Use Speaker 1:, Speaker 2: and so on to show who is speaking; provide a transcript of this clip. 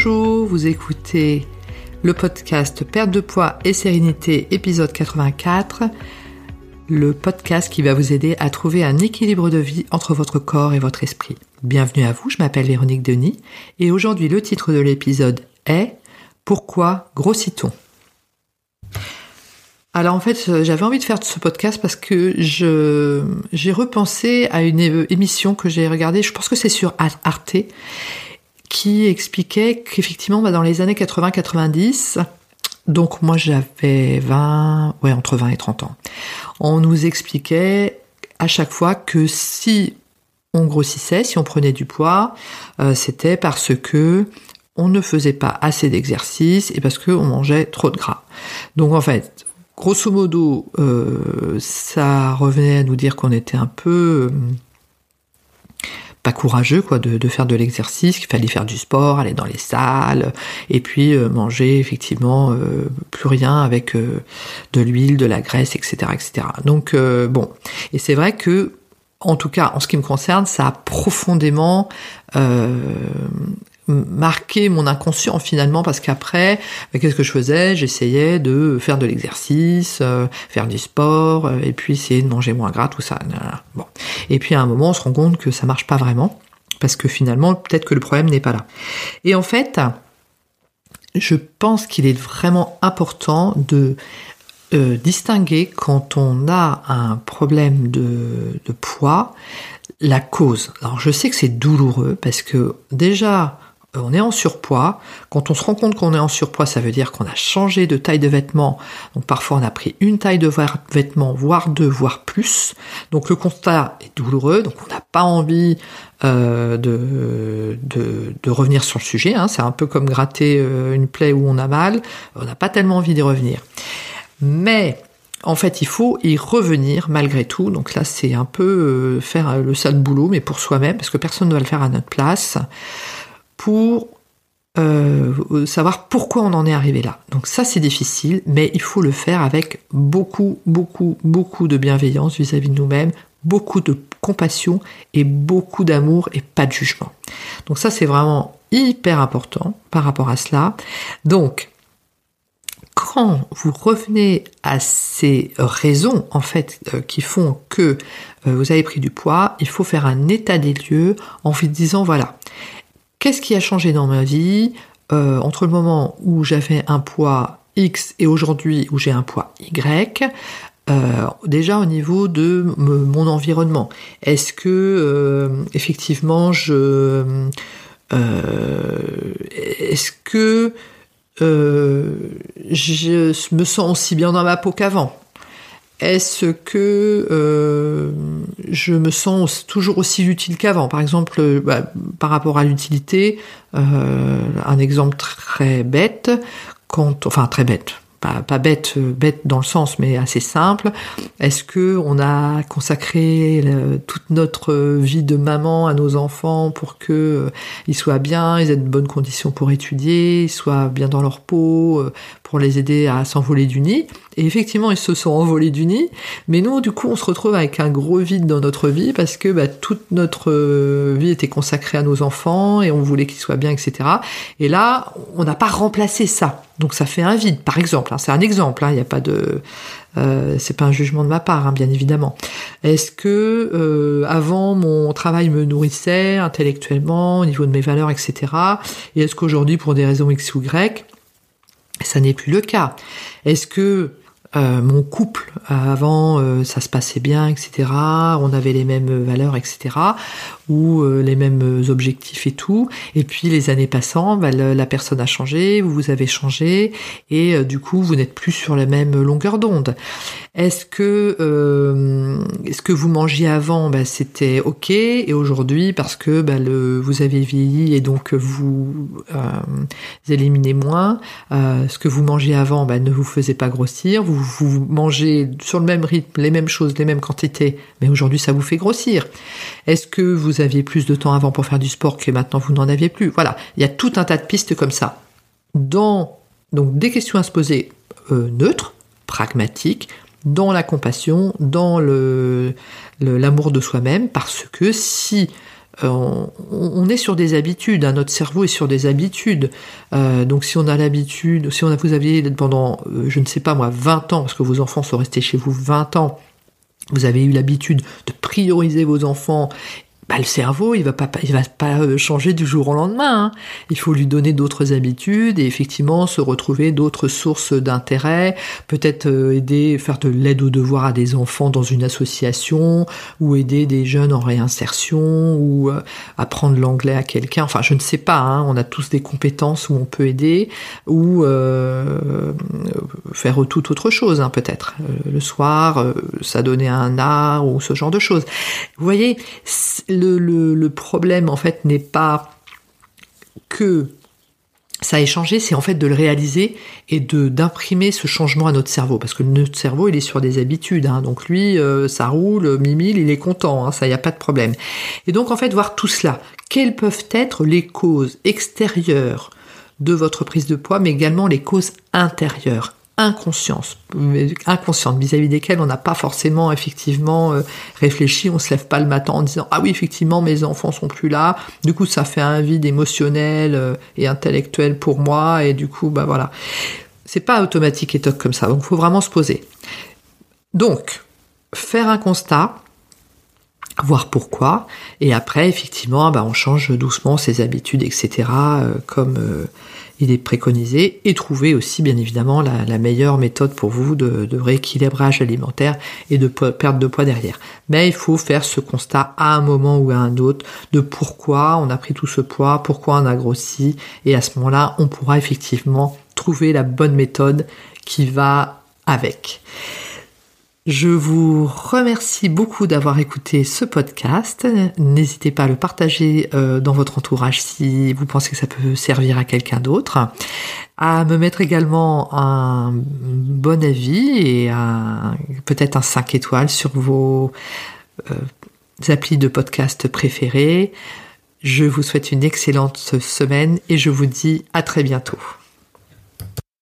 Speaker 1: Bonjour, vous écoutez le podcast Perte de poids et sérénité, épisode 84, le podcast qui va vous aider à trouver un équilibre de vie entre votre corps et votre esprit. Bienvenue à vous, je m'appelle Véronique Denis et aujourd'hui le titre de l'épisode est Pourquoi grossit-on? Alors en fait, j'avais envie de faire ce podcast parce que j'ai repensé à une émission que j'ai regardée, je pense que c'est sur Arte, qui expliquait qu'effectivement, bah, dans les années 80-90, donc moi j'avais 20, ouais, entre 20 et 30 ans, on nous expliquait à chaque fois que si on grossissait, si on prenait du poids, euh, c'était parce que on ne faisait pas assez d'exercice et parce qu'on mangeait trop de gras. Donc en fait, grosso modo, euh, ça revenait à nous dire qu'on était un peu... Euh, courageux quoi de, faire de l'exercice, qu'il fallait faire du sport, aller dans les salles, et puis euh, manger effectivement euh, plus rien avec euh, de l'huile, de la graisse, etc. etc. Donc bon, et c'est vrai que en tout cas en ce qui me concerne, ça a profondément marqué mon inconscient finalement parce qu'après qu'est-ce que je faisais? J'essayais de faire de l'exercice faire du sport et puis essayer de manger moins gras tout ça bon et puis à un moment, on se rend compte que ça marche pas vraiment, parce que finalement, peut-être que le problème n'est pas là. Et en fait, je pense qu'il est vraiment important de euh, distinguer quand on a un problème de, poids, la cause. Alors je sais que c'est douloureux parce que déjà euh, on est en surpoids. Quand on se rend compte qu'on est en surpoids, ça veut dire qu'on a changé de taille de vêtements. Donc parfois on a pris une taille de vêtements, voire deux, voire plus. Donc le constat est douloureux. Donc on n'a pas envie euh, de, de, revenir sur le sujet. Hein. C'est un peu comme gratter euh, une plaie où on a mal. On n'a pas tellement envie d'y revenir. Mais en fait, il faut y revenir malgré tout. Donc là, c'est un peu faire le sale boulot, mais pour soi-même, parce que personne ne va le faire à notre place pour euh, savoir pourquoi on en est arrivé là. Donc ça c'est difficile, mais il faut le faire avec beaucoup, beaucoup, beaucoup de bienveillance vis-à-vis de nous-mêmes, beaucoup de compassion et beaucoup d'amour et pas de jugement. Donc ça c'est vraiment hyper important par rapport à cela. Donc quand vous revenez à ces raisons en fait euh, qui font que euh, vous avez pris du poids, il faut faire un état des lieux en vous disant voilà, Qu'est-ce qui a changé dans ma vie euh, entre le moment où j'avais un poids X et aujourd'hui où j'ai un poids Y euh, déjà au niveau de mon environnement. Est-ce que euh, effectivement je est-ce que je me sens aussi bien dans ma peau qu'avant? Est-ce que euh, je me sens toujours aussi utile qu'avant? Par exemple, euh, bah, par rapport à l'utilité, euh, un exemple très bête, quand, enfin très bête, pas, bête, bête dans le sens, mais assez simple. Est-ce que on a consacré toute notre vie de maman à nos enfants pour que euh, ils soient bien, ils aient de bonnes conditions pour étudier, ils soient bien dans leur peau, euh, pour les aider à s'envoler du nid? Et effectivement, ils se sont envolés du nid, mais nous, du coup, on se retrouve avec un gros vide dans notre vie parce que bah, toute notre euh, vie était consacrée à nos enfants et on voulait qu'ils soient bien, etc. Et là, on n'a pas remplacé ça. Donc ça fait un vide, par exemple. Hein. c'est un exemple. Hein. Il n'y a pas de, euh, c'est pas un jugement de ma part, hein, bien évidemment. Est-ce que euh, avant mon travail me nourrissait intellectuellement, au niveau de mes valeurs, etc. Et est-ce qu'aujourd'hui, pour des raisons X ou Y, ça n'est plus le cas? Est-ce que euh, mon couple avant euh, ça se passait bien etc on avait les mêmes valeurs etc ou euh, les mêmes objectifs et tout. Et puis les années passant bah, la personne a changé vous avez changé. Et du coup vous n'êtes plus sur la même longueur d'onde. Est-ce que ce que vous mangiez avant? Bah, c'était ok. Et aujourd'hui parce que bah, vous avez vieilli et donc vous, éliminez moins ce que vous mangiez avant ne vous faisait pas grossir. Vous vous mangez sur le même rythme, les mêmes choses, les mêmes quantités, mais aujourd'hui ça vous fait grossir. Est-ce que vous aviez plus de temps avant pour faire du sport que maintenant vous n'en aviez plus? Voilà, il y a tout un tas de pistes comme ça. Dans donc des questions à se poser euh, neutres, pragmatiques, dans la compassion, dans le l'amour de soi-même, parce que si on, est sur des habitudes, hein, notre cerveau est sur des habitudes. donc si on a l'habitude, si on a, vous aviez pendant, je ne sais pas moi, 20 ans, parce que vos enfants sont restés chez vous 20 ans, vous avez eu l'habitude de prioriser vos enfants bah, le cerveau, il va pas, il va pas euh, changer du jour au lendemain. Hein. Il faut lui donner d'autres habitudes et effectivement se retrouver d'autres sources d'intérêt. Peut-être euh, aider, faire de l'aide aux devoirs à des enfants dans une association ou aider des jeunes en réinsertion ou euh, apprendre l'anglais à quelqu'un. Enfin, je ne sais pas. Hein. On a tous des compétences où on peut aider ou faire tout autre chose, hein, peut-être. le soir, s'adonner à un art ou ce genre de choses. Vous voyez le, problème en fait n'est pas que ça ait changé, c'est en fait de le réaliser et de d'imprimer ce changement à notre cerveau, parce que notre cerveau il est sur des habitudes, hein. donc lui euh, ça roule, mimile, il est content, hein, ça y a pas de problème. Et donc en fait voir tout cela, quelles peuvent être les causes extérieures de votre prise de poids, mais également les causes intérieures inconscience, inconsciente vis-à-vis desquelles on n'a pas forcément effectivement euh, réfléchi, on se lève pas le matin en disant ah oui effectivement mes enfants sont plus là, du coup ça fait un vide émotionnel euh, et intellectuel pour moi et du coup bah voilà. C'est pas automatique et toc comme ça, donc faut vraiment se poser. Donc, faire un constat, voir pourquoi, et après effectivement bah, on change doucement ses habitudes, etc. Euh, comme il est préconisé et trouver aussi bien évidemment la, meilleure méthode pour vous de, rééquilibrage alimentaire et de perte de poids derrière. Mais il faut faire ce constat à un moment ou à un autre de pourquoi on a pris tout ce poids, pourquoi on a grossi et à ce moment-là on pourra effectivement trouver la bonne méthode qui va avec. Je vous remercie beaucoup d'avoir écouté ce podcast. N'hésitez pas à le partager euh, dans votre entourage si vous pensez que ça peut servir à quelqu'un d'autre. À me mettre également un bon avis et peut-être un 5 étoiles sur vos euh, applis de podcast préférés. Je vous souhaite une excellente semaine et je vous dis à très bientôt.